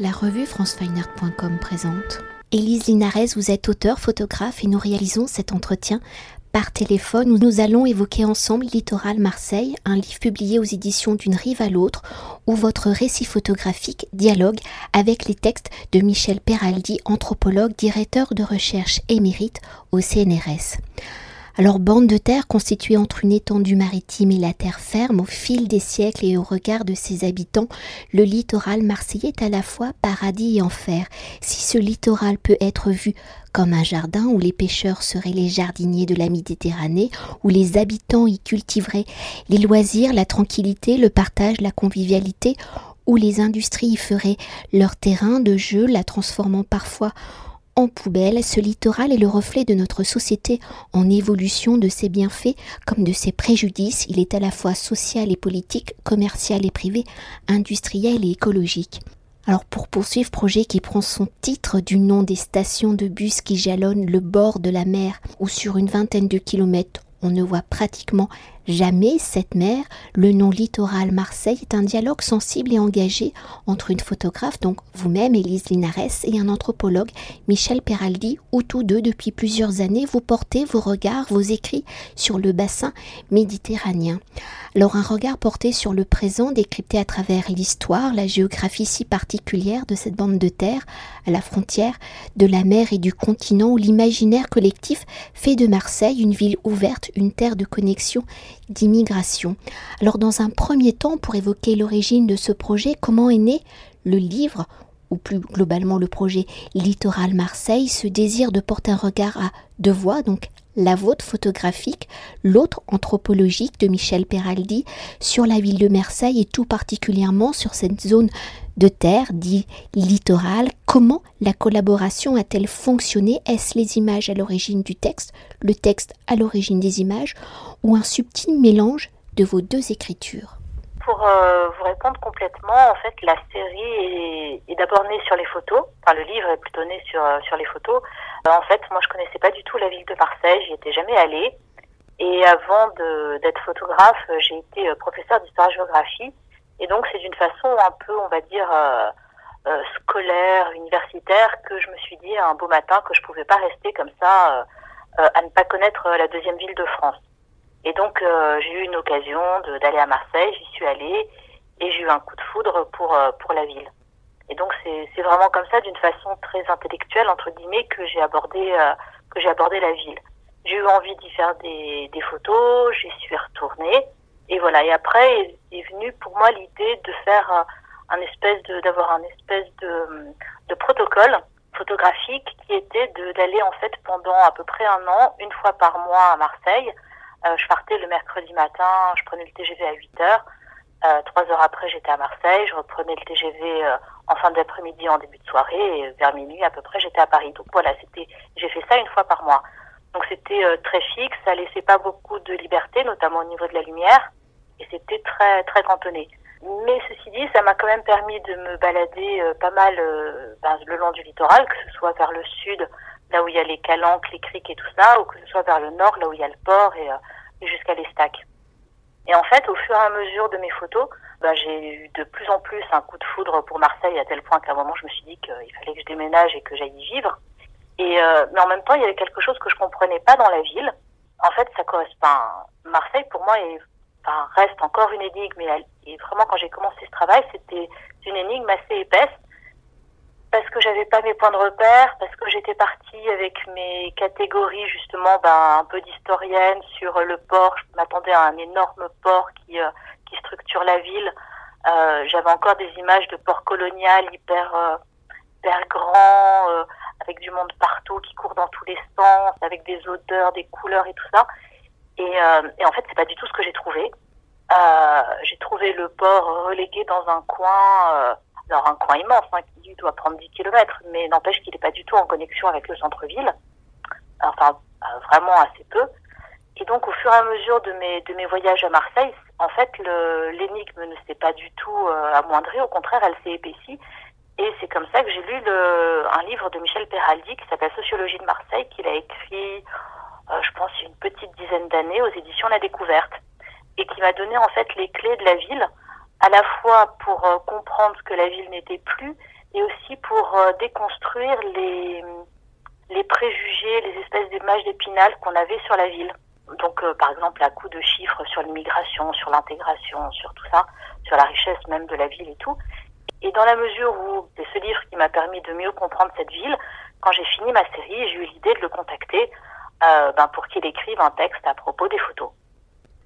La revue francefineart.com présente. Élise Linares, vous êtes auteur, photographe et nous réalisons cet entretien par téléphone où nous allons évoquer ensemble Littoral Marseille, un livre publié aux éditions d'une rive à l'autre où votre récit photographique dialogue avec les textes de Michel Peraldi, anthropologue, directeur de recherche émérite au CNRS. Alors bande de terre constituée entre une étendue maritime et la terre ferme, au fil des siècles et au regard de ses habitants, le littoral marseillais est à la fois paradis et enfer. Si ce littoral peut être vu comme un jardin où les pêcheurs seraient les jardiniers de la Méditerranée, où les habitants y cultiveraient les loisirs, la tranquillité, le partage, la convivialité, où les industries y feraient leur terrain de jeu, la transformant parfois poubelle, ce littoral est le reflet de notre société en évolution, de ses bienfaits comme de ses préjudices. Il est à la fois social et politique, commercial et privé, industriel et écologique. Alors pour poursuivre, projet qui prend son titre du nom des stations de bus qui jalonnent le bord de la mer, où sur une vingtaine de kilomètres on ne voit pratiquement jamais cette mer. Le nom littoral Marseille est un dialogue sensible et engagé entre une photographe, donc vous-même, Élise Linares, et un anthropologue, Michel Peraldi, où tous deux, depuis plusieurs années, vous portez vos regards, vos écrits sur le bassin méditerranéen. Alors un regard porté sur le présent, décrypté à travers l'histoire, la géographie si particulière de cette bande de terre, à la frontière de la mer et du continent, où l'imaginaire collectif fait de Marseille une ville ouverte, une terre de connexion, d'immigration. Alors dans un premier temps, pour évoquer l'origine de ce projet, comment est né le livre ou plus globalement le projet Littoral Marseille, ce désir de porter un regard à deux voix, donc la vôtre photographique, l'autre anthropologique de Michel Peraldi sur la ville de Marseille et tout particulièrement sur cette zone de terre dit littorale. Comment la collaboration a-t-elle fonctionné? Est-ce les images à l'origine du texte, le texte à l'origine des images ou un subtil mélange de vos deux écritures? Pour euh, vous répondre complètement, en fait, la série est, d'abord née sur les photos. Enfin, le livre est plutôt né sur, euh, sur les photos. Euh, en fait, moi, je connaissais pas du tout la ville de Marseille. J'y étais jamais allée. Et avant d'être photographe, j'ai été professeur d'histoire-géographie. Et donc, c'est d'une façon un peu, on va dire, scolaire, universitaire, que je me suis dit un beau matin que je pouvais pas rester comme ça à ne pas connaître la deuxième ville de France. Et donc, euh, j'ai eu une occasion d'aller à Marseille, j'y suis allée et j'ai eu un coup de foudre pour, euh, pour la ville. Et donc, c'est vraiment comme ça, d'une façon très intellectuelle, entre guillemets, que j'ai abordé, euh, abordé la ville. J'ai eu envie d'y faire des, des photos, j'y suis retournée. Et voilà. Et après est, est venue pour moi l'idée de faire un espèce de, d'avoir un espèce de, de protocole photographique qui était d'aller en fait pendant à peu près un an, une fois par mois à Marseille, euh, je partais le mercredi matin, je prenais le TGV à 8 heures. Euh, trois heures après, j'étais à Marseille. Je reprenais le TGV euh, en fin d'après-midi, en début de soirée, et vers minuit à peu près, j'étais à Paris. Donc voilà, c'était, j'ai fait ça une fois par mois. Donc c'était très fixe, ça laissait pas beaucoup de liberté, notamment au niveau de la lumière, et c'était très très cantonné. Mais ceci dit, ça m'a quand même permis de me balader pas mal ben, le long du littoral, que ce soit vers le sud, là où il y a les calanques, les criques et tout ça, ou que ce soit vers le nord, là où il y a le port et, euh, jusqu'à l'Estac. Et en fait, au fur et à mesure de mes photos, bah, j'ai eu de plus en plus un coup de foudre pour Marseille à tel point qu'à un moment, je me suis dit qu'il fallait que je déménage et que j'aille y vivre. Et euh, mais en même temps, il y avait quelque chose que je comprenais pas dans la ville. En fait, ça correspond. Marseille, pour moi, est, enfin, reste encore une énigme. Et, et vraiment, quand j'ai commencé ce travail, c'était une énigme assez épaisse parce que j'avais pas mes points de repère, parce que j'étais partie avec mes catégories justement ben, un peu d'historienne sur le port. Je m'attendais à un énorme port qui, euh, qui structure la ville. Euh, j'avais encore des images de port colonial hyper, euh, hyper grand, euh, avec du monde partout qui court dans tous les sens, avec des odeurs, des couleurs et tout ça. Et, et en fait, c'est pas du tout ce que j'ai trouvé. j'ai trouvé le port relégué dans un coin alors un coin immense hein, qui doit prendre 10 km, mais n'empêche qu'il n'est pas du tout en connexion avec le centre-ville, enfin euh, vraiment assez peu. Et donc au fur et à mesure de mes, de mes voyages à Marseille, en fait l'énigme ne s'est pas du tout euh, amoindrie, au contraire elle s'est épaissie. Et c'est comme ça que j'ai lu le, un livre de Michel Peraldi qui s'appelle Sociologie de Marseille, qu'il a écrit, euh, je pense, une petite dizaine d'années aux éditions La Découverte, et qui m'a donné en fait les clés de la ville à la fois pour euh, comprendre ce que la ville n'était plus et aussi pour déconstruire les, les préjugés, les espèces d'images d'épinal qu'on avait sur la ville. Donc, par exemple, à coup de chiffres sur l'immigration, sur l'intégration, sur tout ça, sur la richesse même de la ville et tout. Et dans la mesure où c'est ce livre qui m'a permis de mieux comprendre cette ville, quand j'ai fini ma série, j'ai eu l'idée de le contacter euh, ben pour qu'il écrive un texte à propos des photos.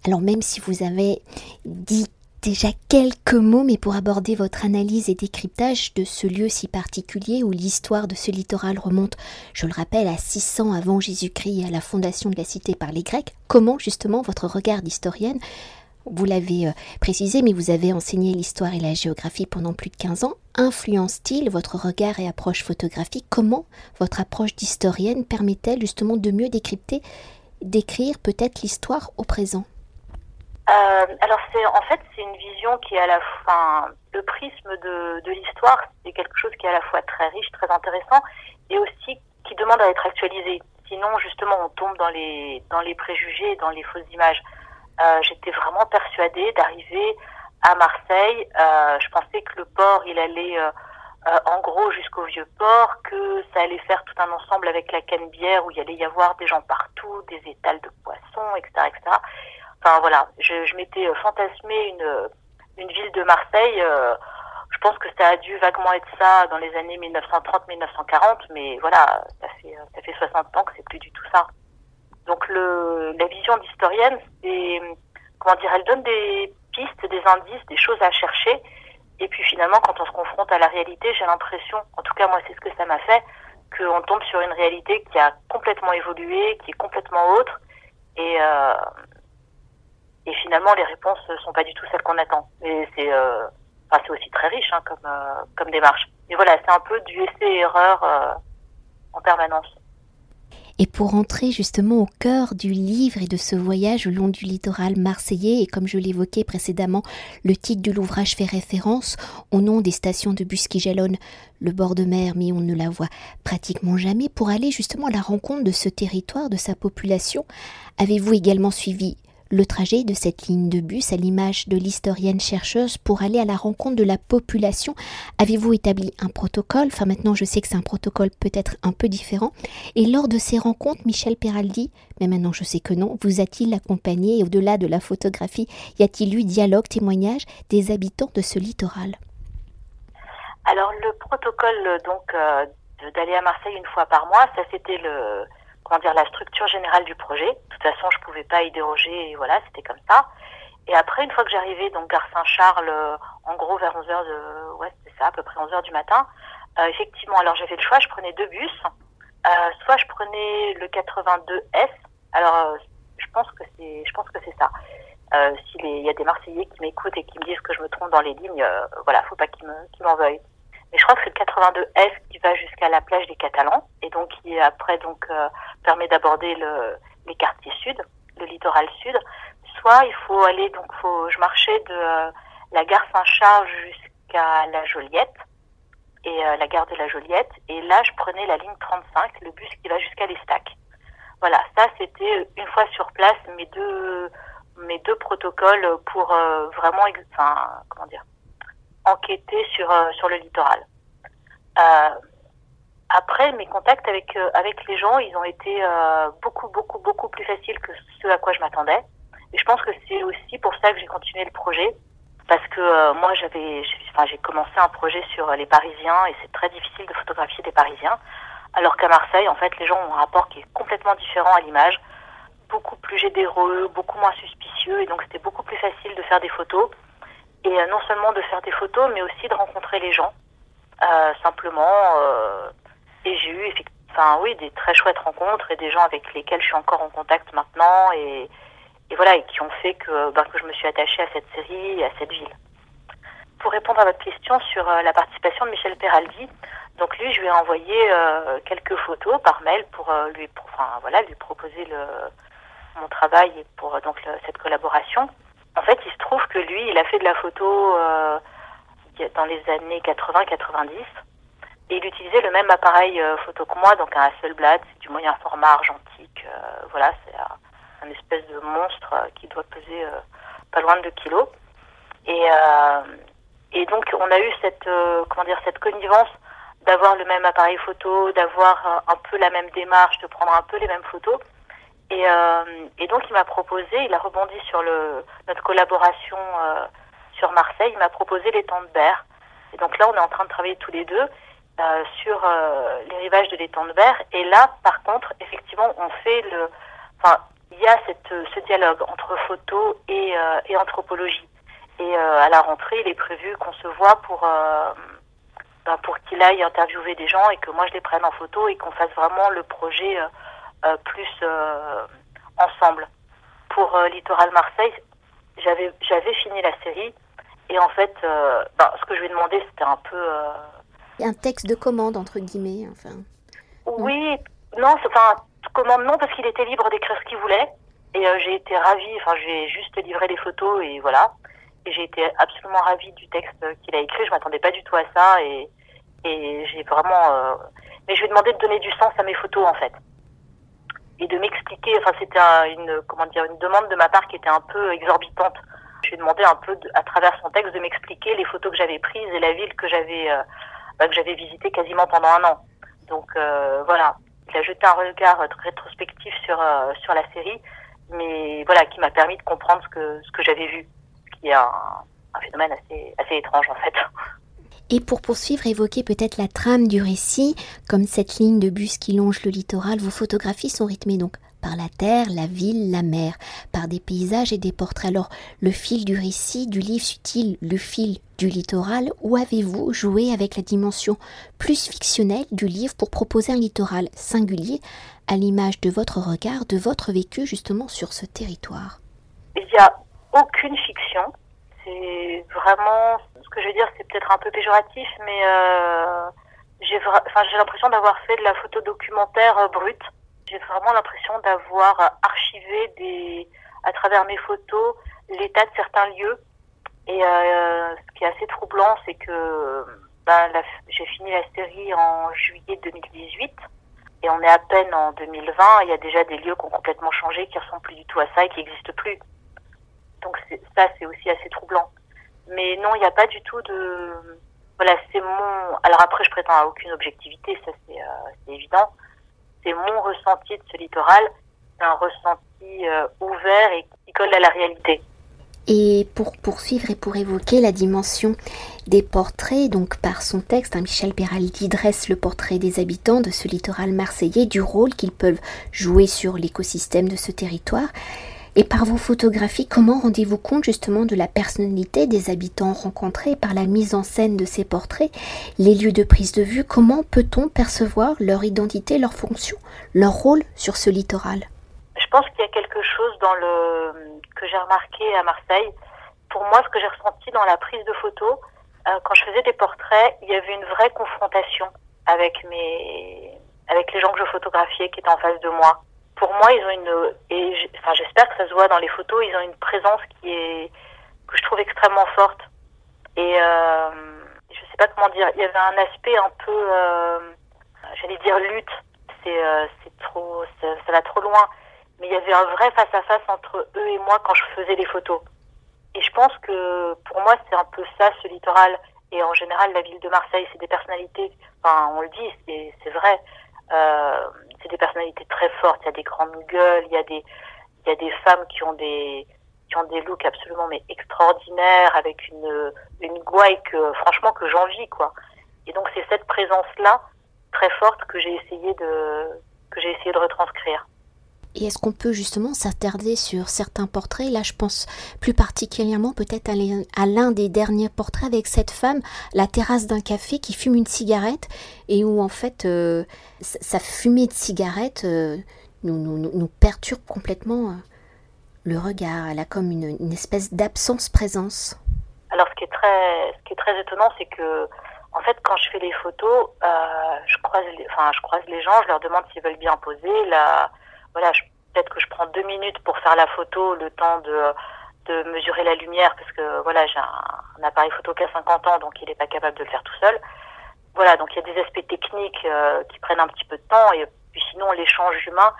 Alors même si vous avez dit déjà quelques mots, mais pour aborder votre analyse et décryptage de ce lieu si particulier où l'histoire de ce littoral remonte, je le rappelle, à 600 avant Jésus-Christ et à la fondation de la cité par les Grecs, comment justement votre regard d'historienne vous l'avez euh, précisé, mais vous avez enseigné l'histoire et la géographie pendant plus de 15 ans. Influence-t-il votre regard et approche photographique? Comment votre approche d'historienne permet-elle justement de mieux décrypter, d'écrire peut-être l'histoire au présent? Euh, alors c'est en fait c'est une vision qui est à la fin le prisme de, de l'histoire c'est quelque chose qui est à la fois très riche très intéressant et aussi qui demande à être actualisé sinon justement on tombe dans les dans les préjugés dans les fausses images euh, j'étais vraiment persuadée d'arriver à Marseille. Euh, je pensais que le port, il allait euh, en gros jusqu'au vieux port, que ça allait faire tout un ensemble avec la Canebière où il allait y avoir des gens partout, des étals de poissons, etc., etc. Enfin voilà, je, je m'étais fantasmé une une ville de Marseille. je pense que ça a dû vaguement être ça dans les années 1930-1940, mais voilà, ça fait ça fait 60 ans que c'est plus du tout ça. Donc le, la vision d'historienne, c'est comment dire, elle donne des pistes, des indices, des choses à chercher. Et puis finalement, quand on se confronte à la réalité, j'ai l'impression, en tout cas moi c'est ce que ça m'a fait, qu'on tombe sur une réalité qui a complètement évolué, qui est complètement autre. Et, euh, et finalement, les réponses sont pas du tout celles qu'on attend. Et c'est euh, enfin, aussi très riche hein, comme, euh, comme démarche. Mais voilà, c'est un peu du essai-erreur euh, en permanence. Et pour entrer justement au cœur du livre et de ce voyage au long du littoral marseillais, et comme je l'évoquais précédemment, le titre de l'ouvrage fait référence au nom des stations de bus qui jalonnent le bord de mer, mais on ne la voit pratiquement jamais, pour aller justement à la rencontre de ce territoire, de sa population. Avez-vous également suivi le trajet de cette ligne de bus à l'image de l'historienne chercheuse pour aller à la rencontre de la population. Avez-vous établi un protocole? Enfin maintenant je sais que c'est un protocole peut-être un peu différent. Et lors de ces rencontres, Michel Peraldi, mais maintenant je sais que non, vous a-t-il accompagné? Et au-delà de la photographie, y a-t-il eu dialogue, témoignage des habitants de ce littoral? Alors le protocole donc euh, d'aller à Marseille une fois par mois, ça c'était le comment dire, la structure générale du projet. De toute façon, je pouvais pas y déroger, et voilà, c'était comme ça. Et après, une fois que j'arrivais, donc gare Saint-Charles, euh, en gros vers 11h de, ouais, c'est ça, à peu près 11h du matin, euh, effectivement, alors j'avais le choix, je prenais deux bus. Euh, soit je prenais le 82S. Alors, je pense que c'est, je pense que c'est ça. S'il y a des Marseillais qui m'écoutent et qui me disent que je me trompe dans les lignes, voilà, faut pas qu'ils me, qu'ils m'en veuillent. Mais je crois que c'est le 82F qui va jusqu'à la plage des Catalans et donc qui après donc euh, permet d'aborder le, les quartiers sud, le littoral sud. Soit il faut aller donc faut je marchais de euh, la gare Saint-Charles jusqu'à la Joliette et euh, la gare de la Joliette et là je prenais la ligne 35, le bus qui va jusqu'à l'Estac. Voilà, ça c'était une fois sur place mes deux mes deux protocoles pour vraiment enfin comment dire enquêter sur, euh, sur le littoral. Euh, après, mes contacts avec, euh, avec les gens, ils ont été beaucoup, beaucoup, beaucoup plus faciles que ce à quoi je m'attendais. Et je pense que c'est aussi pour ça que j'ai continué le projet. Parce que moi, j'avais, enfin, j'ai commencé un projet sur les Parisiens et c'est très difficile de photographier des Parisiens. Alors qu'à Marseille, en fait, les gens ont un rapport qui est complètement différent à l'image, beaucoup plus généreux, beaucoup moins suspicieux, et donc c'était beaucoup plus facile de faire des photos et euh, non seulement de faire des photos, mais aussi de rencontrer les gens, euh, simplement. Euh, et j'ai eu, enfin oui, des très chouettes rencontres et des gens avec lesquels je suis encore en contact maintenant, et, voilà, et qui ont fait que, ben, que je me suis attachée à cette série et à cette ville. Pour répondre à votre question sur la participation de Michel Peraldi, donc lui, je lui ai envoyé quelques photos par mail pour lui, enfin voilà, lui proposer mon travail et pour donc cette collaboration. En fait, il se trouve que lui, il a fait de la photo euh, dans les années 80-90 et il utilisait le même appareil euh, photo que moi, donc un Hasselblad, c'est du moyen format argentique. Euh, voilà, c'est un, espèce de monstre qui doit peser pas loin de 2 kilos. Et, et donc, on a eu cette, comment dire, cette connivence d'avoir le même appareil photo, d'avoir un peu la même démarche, de prendre un peu les mêmes photos. Et, euh, et donc il m'a proposé, il a rebondi sur le, notre collaboration euh, Marseille, il m'a proposé l'étang de Berre. Et donc là, on est en train de travailler tous les deux euh, sur euh, les rivages de l'étang de Berre. Et là, par contre, effectivement, on fait le, enfin, il y a cette, ce dialogue entre photo et, euh, anthropologie. Et à la rentrée, il est prévu qu'on se voit pour ben, pour qu'il aille interviewer des gens et que moi je les prenne en photo et qu'on fasse vraiment le projet euh, plus euh, ensemble. Pour euh, Littoral Marseille, j'avais fini la série et en fait, ben, ce que je lui ai demandé, c'était un peu un texte de commande entre guillemets, enfin. Oui, non, enfin commande non parce qu'il était libre d'écrire ce qu'il voulait et j'ai été ravie. Enfin, j'ai juste livré les photos et voilà. Et j'ai été absolument ravie du texte qu'il a écrit. Je m'attendais pas du tout à ça et et j'ai vraiment. Mais je lui ai demandé de donner du sens à mes photos en fait et de m'expliquer. Enfin, c'était une comment dire une demande de ma part qui était un peu exorbitante. Je lui ai demandé un peu à travers son texte de m'expliquer les photos que j'avais prises et la ville que j'avais euh, bah, visitée quasiment pendant un an. Donc euh, voilà, il a jeté un regard rétrospectif sur euh, sur la série, mais voilà, qui m'a permis de comprendre ce que ce que j'avais vu, qui est un, un phénomène assez assez étrange en fait. Et pour poursuivre, évoquer peut-être la trame du récit, comme cette ligne de bus qui longe le littoral, vos photographies sont rythmées donc par la terre, la ville, la mer, par des paysages et des portraits. Alors, le fil du récit du livre suit-il le fil du littoral ou avez-vous joué avec la dimension plus fictionnelle du livre pour proposer un littoral singulier à l'image de votre regard, de votre vécu justement sur ce territoire? Il n'y a aucune fiction. C'est vraiment que je veux dire, c'est peut-être un peu péjoratif, mais euh, j'ai l'impression d'avoir fait de la photo documentaire euh, brute. J'ai vraiment l'impression d'avoir archivé à travers mes photos l'état de certains lieux. Et euh, ce qui est assez troublant, c'est que ben, j'ai fini la série en juillet 2018 et on est à peine en 2020. Il y a déjà des lieux qui ont complètement changé, qui ne ressemblent plus du tout à ça et qui n'existent plus. Donc ça, c'est aussi assez troublant. Mais non, il n'y a pas du tout de. Voilà, c'est mon. Alors après, je prétends à aucune objectivité, ça c'est euh, évident. C'est mon ressenti de ce littoral. C'est un ressenti euh, ouvert et qui colle à la réalité. Et pour poursuivre et pour évoquer la dimension des portraits, donc par son texte, hein, Michel Peraldi dresse le portrait des habitants de ce littoral marseillais, du rôle qu'ils peuvent jouer sur l'écosystème de ce territoire. Et par vos photographies, comment rendez-vous compte justement de la personnalité des habitants rencontrés par la mise en scène de ces portraits, les lieux de prise de vue? Comment peut-on percevoir leur identité, leur fonction, leur rôle sur ce littoral? Je pense qu'il y a quelque chose dans le que j'ai remarqué à Marseille. Pour moi, ce que j'ai ressenti dans la prise de photos, euh, quand je faisais des portraits, il y avait une vraie confrontation avec mes avec les gens que je photographiais qui étaient en face de moi pour moi, ils ont une et enfin j'espère que ça se voit dans les photos, ils ont une présence qui est que je trouve extrêmement forte. Et euh, je sais pas comment dire, il y avait un aspect un peu, euh, j'allais dire lutte. C'est euh, trop, ça, va trop loin. Mais il y avait un vrai face à face entre eux et moi quand je faisais les photos. Et je pense que pour moi, c'est un peu ça, ce littoral. Et en général, la ville de Marseille, c'est des personnalités. Enfin, on le dit, c'est vrai. Euh, c'est des personnalités très fortes. Il y a des grandes gueules, il y a des, il y a des femmes qui ont des, qui ont des looks absolument mais extraordinaires avec une, une gouaille que, franchement, que j'envie, quoi. Et donc, c'est cette présence-là, très forte, que j'ai essayé de, que j'ai essayé de retranscrire. Et est-ce qu'on peut justement s'attarder sur certains portraits? Là, je pense plus particulièrement peut-être à l'un des derniers portraits avec cette femme, la terrasse d'un café qui fume une cigarette et où en fait euh, sa fumée de cigarette euh, nous, perturbe complètement euh, le regard. Elle a comme une, espèce d'absence-présence. Alors, ce qui est très, ce qui est très étonnant, c'est que en fait, quand je fais les photos, je croise, les, enfin, je croise les gens, je leur demande s'ils veulent bien poser. La, voilà, peut-être que je prends deux minutes pour faire la photo, le temps de, de mesurer la lumière, parce que voilà, j'ai un, appareil photo qui a 50 ans, donc il n'est pas capable de le faire tout seul. Voilà, donc il y a des aspects techniques euh, qui prennent un petit peu de temps, et puis sinon l'échange humain,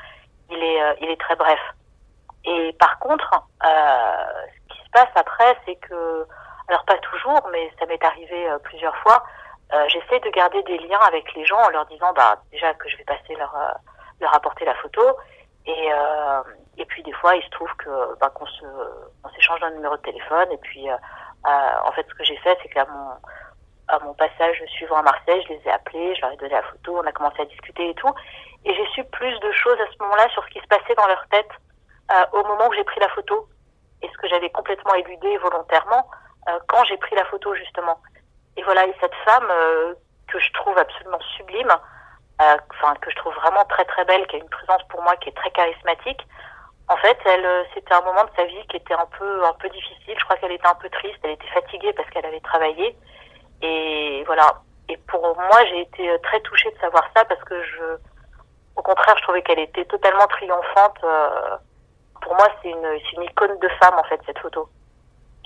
il est, euh, il est très bref. Et par contre, euh, ce qui se passe après, c'est que, alors pas toujours, mais ça m'est arrivé plusieurs fois, euh, j'essaie de garder des liens avec les gens en leur disant bah déjà que je vais passer leur euh, leur apporter la photo et euh, et puis des fois il se trouve que bah, qu'on se on s'échange un numéro de téléphone et puis en fait ce que j'ai fait c'est qu'à mon à mon passage suivant à Marseille, je les ai appelés, je leur ai donné la photo, on a commencé à discuter et tout. Et j'ai su plus de choses à ce moment-là sur ce qui se passait dans leur tête au moment où j'ai pris la photo et ce que j'avais complètement éludé volontairement quand j'ai pris la photo justement. Et voilà, et cette femme euh, que je trouve absolument sublime, euh, enfin que je trouve vraiment très très belle, qui a une présence pour moi qui est très charismatique. En fait, elle, euh, c'était un moment de sa vie qui était un peu un peu difficile. Je crois qu'elle était un peu triste, elle était fatiguée parce qu'elle avait travaillé. Et voilà. Et pour moi, j'ai été très touchée de savoir ça parce que je, au contraire, je trouvais qu'elle était totalement triomphante. pour moi, c'est une, une icône de femme en fait cette photo.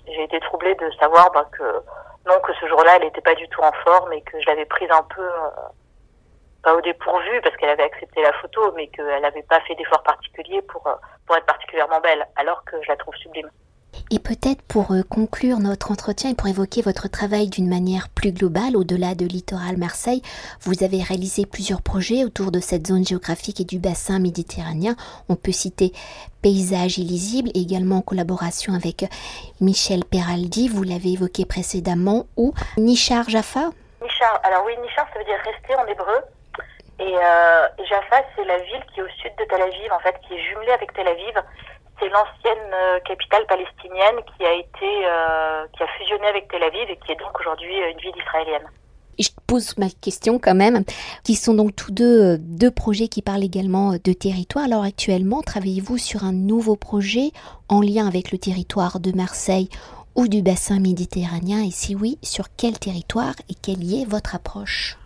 J'ai été troublée de savoir bah, que non, que ce jour-là, elle n'était pas du tout en forme et que je l'avais prise un peu, euh, pas au dépourvu parce qu'elle avait accepté la photo, mais qu'elle n'avait pas fait d'effort particulier pour, euh, pour être particulièrement belle, alors que je la trouve sublime. Et peut-être pour euh, conclure notre entretien et pour évoquer votre travail d'une manière plus globale, au-delà de littoral Marseille, vous avez réalisé plusieurs projets autour de cette zone géographique et du bassin méditerranéen. On peut citer Paysages illisibles, également en collaboration avec Michel Peraldi, vous l'avez évoqué précédemment, ou Nishar Jaffa Nishar, alors oui, Nishar, ça veut dire rester en hébreu. Et, euh, Jaffa, c'est la ville qui est au sud de Tel Aviv, en fait, qui est jumelée avec Tel Aviv c'est l'ancienne euh, capitale palestinienne qui a été euh, qui a fusionné avec Tel Aviv et qui est donc aujourd'hui une ville israélienne. Je pose ma question quand même, qui sont donc tous deux deux projets qui parlent également de territoire. Alors actuellement, travaillez-vous sur un nouveau projet en lien avec le territoire de Marseille ou du bassin méditerranéen? Et si oui, sur quel territoire et quelle y est votre approche?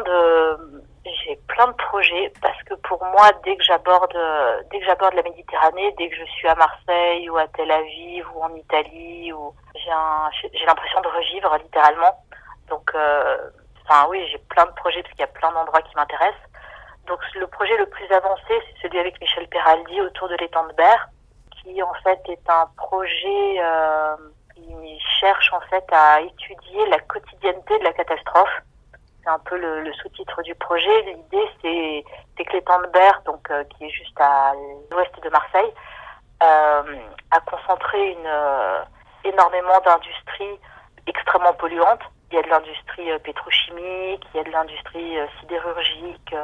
De j'ai plein de projets parce que pour moi, dès que j'aborde, dès que j'aborde la Méditerranée, dès que je suis à Marseille ou à Tel Aviv ou en Italie, ou j'ai, j'ai l'impression de revivre littéralement. Donc, euh, oui, j'ai plein de projets parce qu'il y a plein d'endroits qui m'intéressent. Donc le projet le plus avancé, c'est celui avec Michel Peraldi autour de l'étang de Berre, qui en fait est un projet euh, qui cherche en fait à étudier la quotidienneté de la catastrophe c'est un peu le, sous-titre du projet. L'idée, c'est que l'étang de Berre, donc, euh, qui est juste à l'ouest de Marseille, euh, a concentré une, euh, énormément d'industries extrêmement polluantes. Il y a de l'industrie pétrochimique, il y a de l'industrie sidérurgique,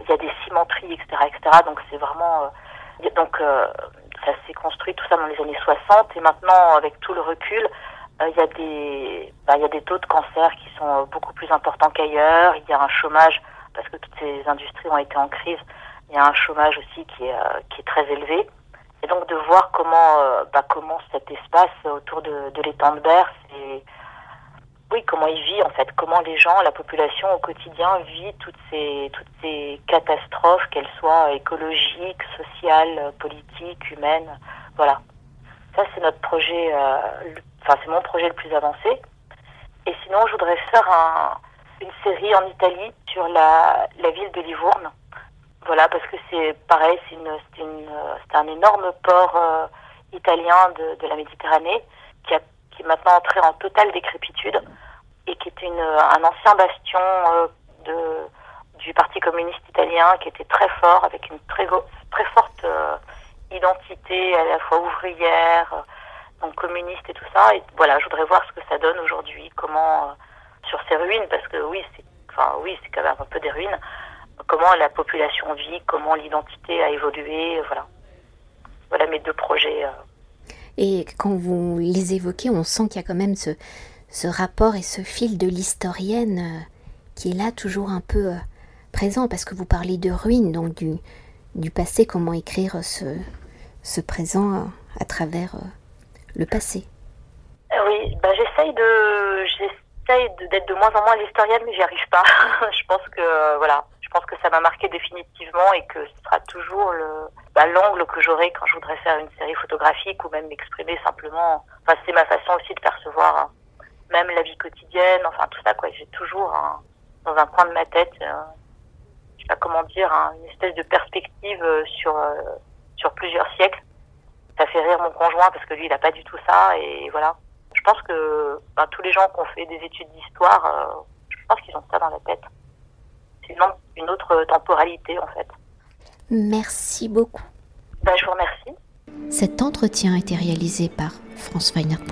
il y a des cimenteries, etc., etc. Donc c'est vraiment donc ça s'est construit tout ça dans les années 60 et maintenant avec tout le recul, il y a des bah, il y a des taux de cancer qui sont euh, beaucoup plus importants qu'ailleurs. Il y a un chômage parce que toutes ces industries ont été en crise. Il y a un chômage aussi qui est euh, qui est très élevé. Et donc de voir comment bah, comment cet espace autour de, l'étang de Berre, c'est oui, comment il vit en fait, comment les gens, la population au quotidien vit toutes ces toutes ces catastrophes, qu'elles soient écologiques, sociales, politiques, humaines, voilà. Ça c'est notre projet euh, Enfin, c'est mon projet le plus avancé. Et sinon, je voudrais faire un, une série en Italie sur la, la ville de Livourne. Voilà, parce que c'est pareil, c'est une, une, un énorme port euh, italien de, de, la Méditerranée qui, a, qui est maintenant entré en totale décrépitude et qui était une, un ancien bastion euh, de, du Parti communiste italien qui était très fort, avec une très, très forte euh, identité à la fois ouvrière, donc communiste et tout ça. Et voilà, je voudrais voir ce que ça donne aujourd'hui, comment euh, sur ces ruines, parce que oui, c'est, enfin oui, quand même un peu des ruines. Comment la population vit, comment l'identité a évolué, voilà. Voilà mes deux projets. Euh. Et quand vous les évoquez, on sent qu'il y a quand même ce, ce rapport et ce fil de l'historienne euh, qui est là toujours un peu présent, parce que vous parlez de ruines, donc du, du passé, comment écrire ce, ce présent à travers le passé euh, Oui, bah, j'essaye de j'essaye d'être de, moins en moins l'historienne, mais j'y arrive pas. je pense que voilà, je pense que ça m'a marqué définitivement et que ce sera toujours le bah, l'angle que j'aurai quand je voudrais faire une série photographique ou même m'exprimer simplement. Enfin, c'est ma façon aussi de percevoir hein, même la vie quotidienne, enfin tout ça quoi. J'ai toujours dans un coin de ma tête, euh, je sais pas comment dire, hein, une espèce de perspective euh, sur sur plusieurs siècles ça fait rire mon conjoint parce que lui, il n'a pas du tout ça. Et voilà, je pense que ben, tous les gens qui ont fait des études d'histoire, euh, je pense qu'ils ont ça dans la tête. C'est une, autre temporalité en fait. Merci beaucoup. Ben, je vous remercie. Cet entretien a été réalisé par franceweiner.com.